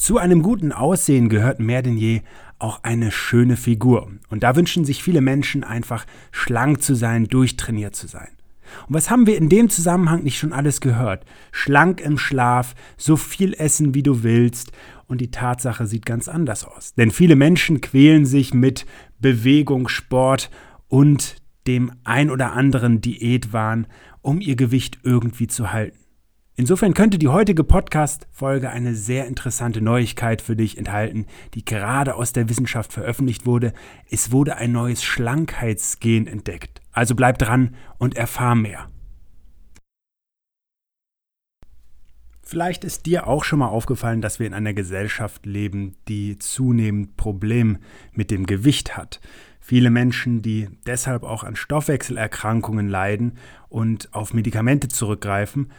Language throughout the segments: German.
Zu einem guten Aussehen gehört mehr denn je auch eine schöne Figur. Und da wünschen sich viele Menschen einfach schlank zu sein, durchtrainiert zu sein. Und was haben wir in dem Zusammenhang nicht schon alles gehört? Schlank im Schlaf, so viel essen, wie du willst. Und die Tatsache sieht ganz anders aus. Denn viele Menschen quälen sich mit Bewegung, Sport und dem ein oder anderen Diätwahn, um ihr Gewicht irgendwie zu halten. Insofern könnte die heutige Podcast-Folge eine sehr interessante Neuigkeit für dich enthalten, die gerade aus der Wissenschaft veröffentlicht wurde. Es wurde ein neues Schlankheitsgen entdeckt. Also bleib dran und erfahr mehr. Vielleicht ist dir auch schon mal aufgefallen, dass wir in einer Gesellschaft leben, die zunehmend Probleme mit dem Gewicht hat. Viele Menschen, die deshalb auch an Stoffwechselerkrankungen leiden und auf Medikamente zurückgreifen,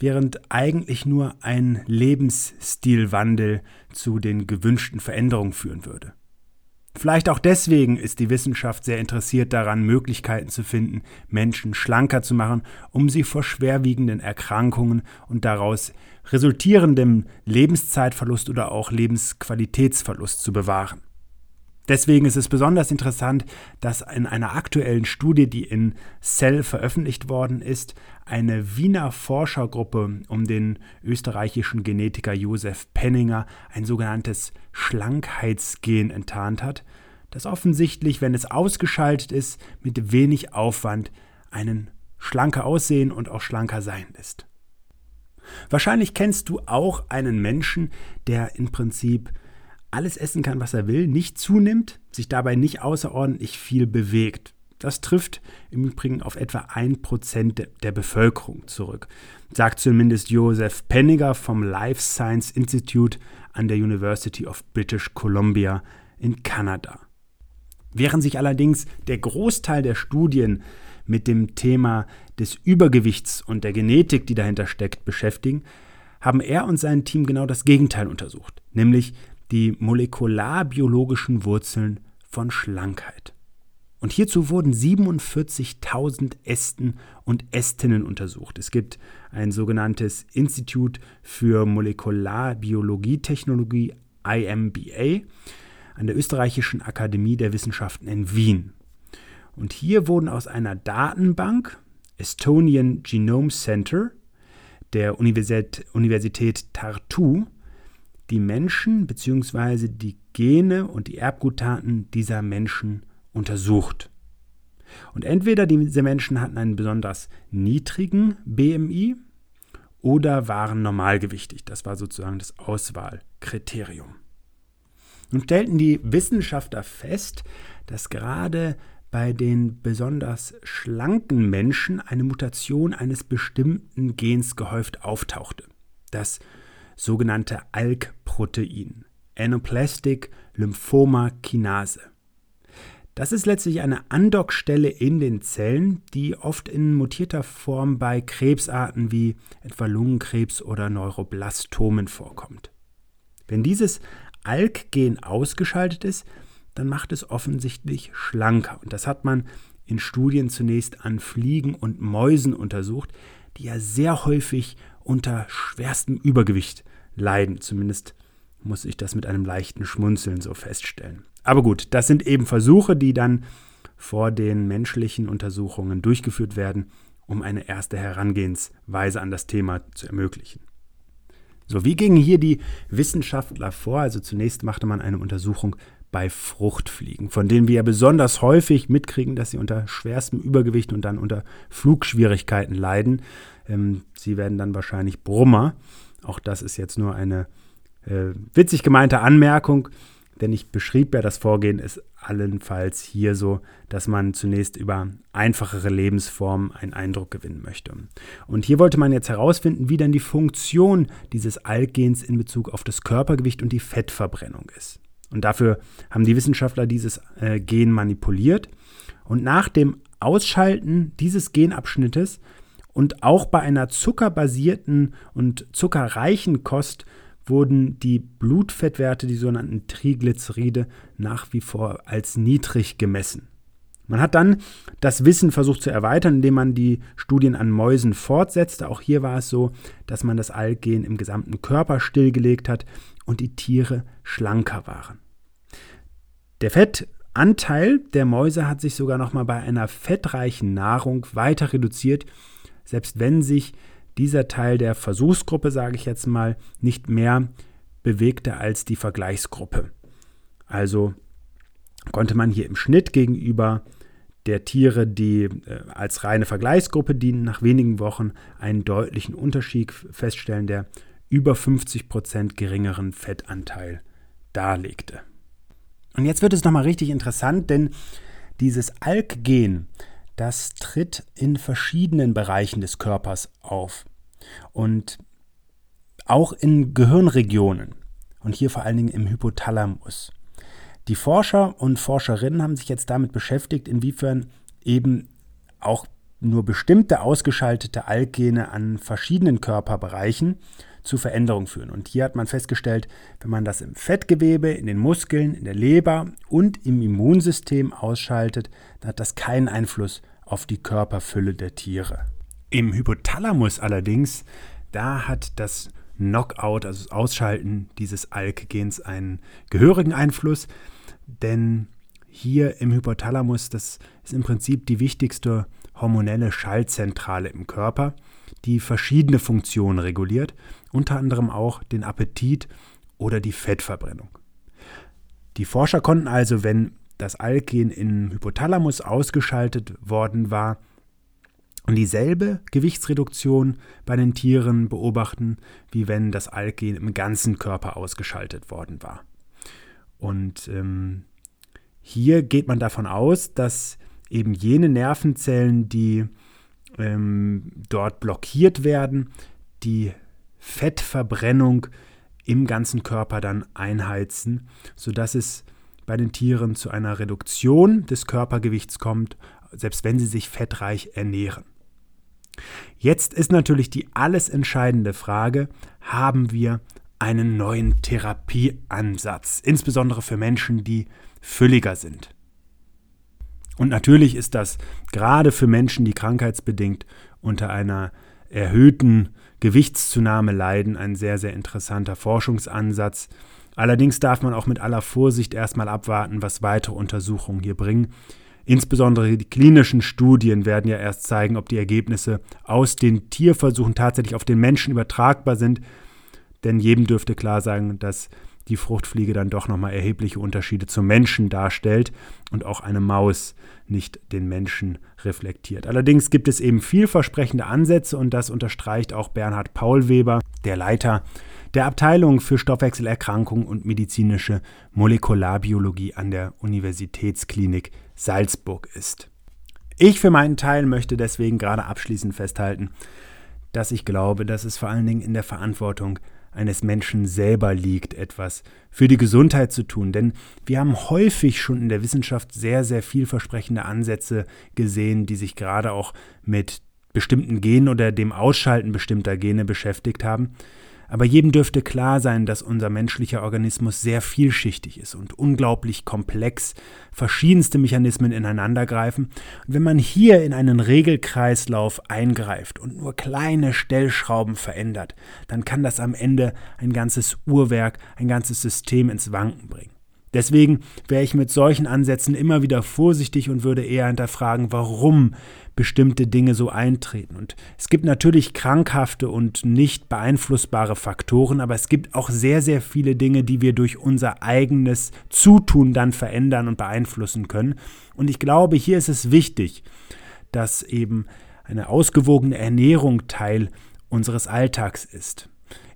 während eigentlich nur ein Lebensstilwandel zu den gewünschten Veränderungen führen würde. Vielleicht auch deswegen ist die Wissenschaft sehr interessiert daran, Möglichkeiten zu finden, Menschen schlanker zu machen, um sie vor schwerwiegenden Erkrankungen und daraus resultierendem Lebenszeitverlust oder auch Lebensqualitätsverlust zu bewahren. Deswegen ist es besonders interessant, dass in einer aktuellen Studie, die in Cell veröffentlicht worden ist, eine Wiener Forschergruppe um den österreichischen Genetiker Josef Penninger ein sogenanntes Schlankheitsgen enttarnt hat, das offensichtlich, wenn es ausgeschaltet ist, mit wenig Aufwand einen schlanker aussehen und auch schlanker sein lässt. Wahrscheinlich kennst du auch einen Menschen, der im Prinzip alles essen kann, was er will, nicht zunimmt, sich dabei nicht außerordentlich viel bewegt. Das trifft im Übrigen auf etwa 1% der Bevölkerung zurück, sagt zumindest Joseph Penniger vom Life Science Institute an der University of British Columbia in Kanada. Während sich allerdings der Großteil der Studien mit dem Thema des Übergewichts und der Genetik, die dahinter steckt, beschäftigen, haben er und sein Team genau das Gegenteil untersucht, nämlich die molekularbiologischen Wurzeln von Schlankheit. Und hierzu wurden 47.000 Ästen und Ästinnen untersucht. Es gibt ein sogenanntes Institut für Molekularbiologietechnologie, IMBA, an der Österreichischen Akademie der Wissenschaften in Wien. Und hier wurden aus einer Datenbank Estonian Genome Center der Universität, Universität Tartu die Menschen bzw. die Gene und die Erbgutaten dieser Menschen untersucht. Und entweder diese Menschen hatten einen besonders niedrigen BMI oder waren normalgewichtig. Das war sozusagen das Auswahlkriterium. Nun stellten die Wissenschaftler fest, dass gerade bei den besonders schlanken Menschen eine Mutation eines bestimmten Gens gehäuft auftauchte. Das sogenannte ALK-Protein, Anaplastic Lymphoma Kinase. Das ist letztlich eine Andockstelle in den Zellen, die oft in mutierter Form bei Krebsarten wie etwa Lungenkrebs oder Neuroblastomen vorkommt. Wenn dieses ALK-Gen ausgeschaltet ist, dann macht es offensichtlich schlanker. Und das hat man in Studien zunächst an Fliegen und Mäusen untersucht, die ja sehr häufig unter schwerstem Übergewicht leiden. Zumindest muss ich das mit einem leichten Schmunzeln so feststellen. Aber gut, das sind eben Versuche, die dann vor den menschlichen Untersuchungen durchgeführt werden, um eine erste Herangehensweise an das Thema zu ermöglichen. So, wie gingen hier die Wissenschaftler vor? Also zunächst machte man eine Untersuchung bei Fruchtfliegen, von denen wir ja besonders häufig mitkriegen, dass sie unter schwerstem Übergewicht und dann unter Flugschwierigkeiten leiden. Ähm, sie werden dann wahrscheinlich Brummer. Auch das ist jetzt nur eine äh, witzig gemeinte Anmerkung, denn ich beschrieb ja, das Vorgehen ist allenfalls hier so, dass man zunächst über einfachere Lebensformen einen Eindruck gewinnen möchte. Und hier wollte man jetzt herausfinden, wie denn die Funktion dieses Alkgens in Bezug auf das Körpergewicht und die Fettverbrennung ist. Und dafür haben die Wissenschaftler dieses äh, Gen manipuliert. Und nach dem Ausschalten dieses Genabschnittes und auch bei einer zuckerbasierten und zuckerreichen Kost wurden die Blutfettwerte, die sogenannten Triglyceride, nach wie vor als niedrig gemessen. Man hat dann das Wissen versucht zu erweitern, indem man die Studien an Mäusen fortsetzte. Auch hier war es so, dass man das Alkgen im gesamten Körper stillgelegt hat und die Tiere schlanker waren. Der Fettanteil der Mäuse hat sich sogar noch mal bei einer fettreichen Nahrung weiter reduziert, selbst wenn sich dieser Teil der Versuchsgruppe, sage ich jetzt mal, nicht mehr bewegte als die Vergleichsgruppe. Also konnte man hier im Schnitt gegenüber der Tiere, die äh, als reine Vergleichsgruppe dienen, nach wenigen Wochen einen deutlichen Unterschied feststellen, der über 50 Prozent geringeren Fettanteil darlegte. Und jetzt wird es nochmal richtig interessant, denn dieses Alkgen, das tritt in verschiedenen Bereichen des Körpers auf. Und auch in Gehirnregionen und hier vor allen Dingen im Hypothalamus. Die Forscher und Forscherinnen haben sich jetzt damit beschäftigt, inwiefern eben auch nur bestimmte ausgeschaltete Alkgene an verschiedenen Körperbereichen zu Veränderungen führen. Und hier hat man festgestellt, wenn man das im Fettgewebe, in den Muskeln, in der Leber und im Immunsystem ausschaltet, dann hat das keinen Einfluss auf die Körperfülle der Tiere. Im Hypothalamus allerdings, da hat das Knockout, also das Ausschalten dieses Alkgens einen gehörigen Einfluss, denn hier im Hypothalamus, das ist im Prinzip die wichtigste hormonelle Schaltzentrale im Körper, die verschiedene Funktionen reguliert, unter anderem auch den Appetit oder die Fettverbrennung. Die Forscher konnten also, wenn das Alken im Hypothalamus ausgeschaltet worden war, dieselbe Gewichtsreduktion bei den Tieren beobachten, wie wenn das Alken im ganzen Körper ausgeschaltet worden war. Und ähm, hier geht man davon aus, dass eben jene Nervenzellen, die ähm, dort blockiert werden, die Fettverbrennung im ganzen Körper dann einheizen, sodass es bei den Tieren zu einer Reduktion des Körpergewichts kommt, selbst wenn sie sich fettreich ernähren. Jetzt ist natürlich die alles entscheidende Frage, haben wir einen neuen Therapieansatz, insbesondere für Menschen, die fülliger sind. Und natürlich ist das gerade für Menschen, die krankheitsbedingt unter einer erhöhten Gewichtszunahme leiden, ein sehr, sehr interessanter Forschungsansatz. Allerdings darf man auch mit aller Vorsicht erstmal abwarten, was weitere Untersuchungen hier bringen. Insbesondere die klinischen Studien werden ja erst zeigen, ob die Ergebnisse aus den Tierversuchen tatsächlich auf den Menschen übertragbar sind. Denn jedem dürfte klar sein, dass die Fruchtfliege dann doch nochmal erhebliche Unterschiede zum Menschen darstellt und auch eine Maus nicht den Menschen reflektiert. Allerdings gibt es eben vielversprechende Ansätze und das unterstreicht auch Bernhard Paulweber, der Leiter der Abteilung für Stoffwechselerkrankungen und medizinische Molekularbiologie an der Universitätsklinik Salzburg ist. Ich für meinen Teil möchte deswegen gerade abschließend festhalten, dass ich glaube, dass es vor allen Dingen in der Verantwortung eines Menschen selber liegt, etwas für die Gesundheit zu tun. Denn wir haben häufig schon in der Wissenschaft sehr, sehr vielversprechende Ansätze gesehen, die sich gerade auch mit bestimmten Genen oder dem Ausschalten bestimmter Gene beschäftigt haben. Aber jedem dürfte klar sein, dass unser menschlicher Organismus sehr vielschichtig ist und unglaublich komplex, verschiedenste Mechanismen ineinandergreifen. Und wenn man hier in einen Regelkreislauf eingreift und nur kleine Stellschrauben verändert, dann kann das am Ende ein ganzes Uhrwerk, ein ganzes System ins Wanken bringen. Deswegen wäre ich mit solchen Ansätzen immer wieder vorsichtig und würde eher hinterfragen, warum bestimmte Dinge so eintreten. Und es gibt natürlich krankhafte und nicht beeinflussbare Faktoren, aber es gibt auch sehr, sehr viele Dinge, die wir durch unser eigenes Zutun dann verändern und beeinflussen können. Und ich glaube, hier ist es wichtig, dass eben eine ausgewogene Ernährung Teil unseres Alltags ist.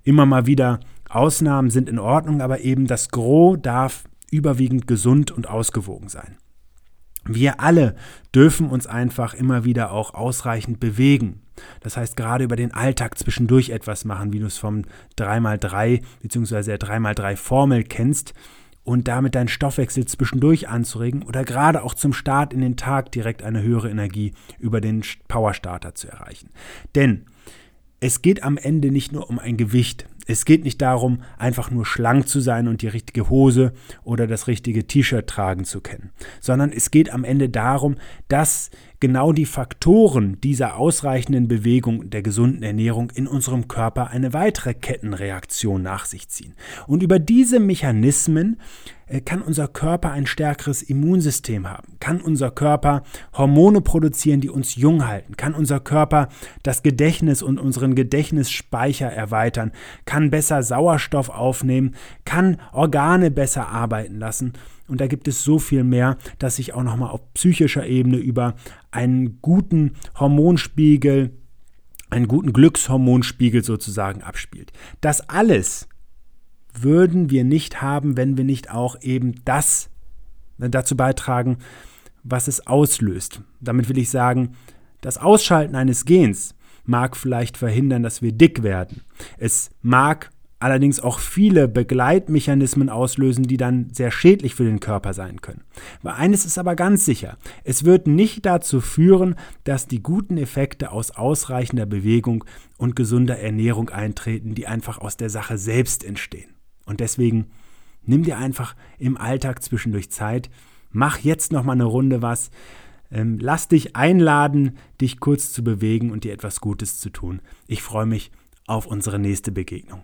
Immer mal wieder Ausnahmen sind in Ordnung, aber eben das Gros darf überwiegend gesund und ausgewogen sein. Wir alle dürfen uns einfach immer wieder auch ausreichend bewegen. Das heißt, gerade über den Alltag zwischendurch etwas machen, wie du es vom 3x3 bzw. der 3x3 Formel kennst und damit deinen Stoffwechsel zwischendurch anzuregen oder gerade auch zum Start in den Tag direkt eine höhere Energie über den Powerstarter zu erreichen. Denn es geht am Ende nicht nur um ein Gewicht. Es geht nicht darum, einfach nur schlank zu sein und die richtige Hose oder das richtige T-Shirt tragen zu können, sondern es geht am Ende darum, dass genau die Faktoren dieser ausreichenden Bewegung der gesunden Ernährung in unserem Körper eine weitere Kettenreaktion nach sich ziehen. Und über diese Mechanismen äh, kann unser Körper ein stärkeres Immunsystem haben, kann unser Körper Hormone produzieren, die uns jung halten, kann unser Körper das Gedächtnis und unseren Gedächtnisspeicher erweitern, kann besser Sauerstoff aufnehmen, kann Organe besser arbeiten lassen und da gibt es so viel mehr, dass sich auch nochmal auf psychischer Ebene über einen guten Hormonspiegel, einen guten Glückshormonspiegel sozusagen abspielt. Das alles würden wir nicht haben, wenn wir nicht auch eben das äh, dazu beitragen, was es auslöst. Damit will ich sagen, das Ausschalten eines Gens mag vielleicht verhindern, dass wir dick werden. Es mag allerdings auch viele Begleitmechanismen auslösen, die dann sehr schädlich für den Körper sein können. Aber eines ist aber ganz sicher, es wird nicht dazu führen, dass die guten Effekte aus ausreichender Bewegung und gesunder Ernährung eintreten, die einfach aus der Sache selbst entstehen. Und deswegen nimm dir einfach im Alltag zwischendurch Zeit, mach jetzt noch mal eine Runde was, ähm, lass dich einladen, dich kurz zu bewegen und dir etwas Gutes zu tun. Ich freue mich auf unsere nächste Begegnung.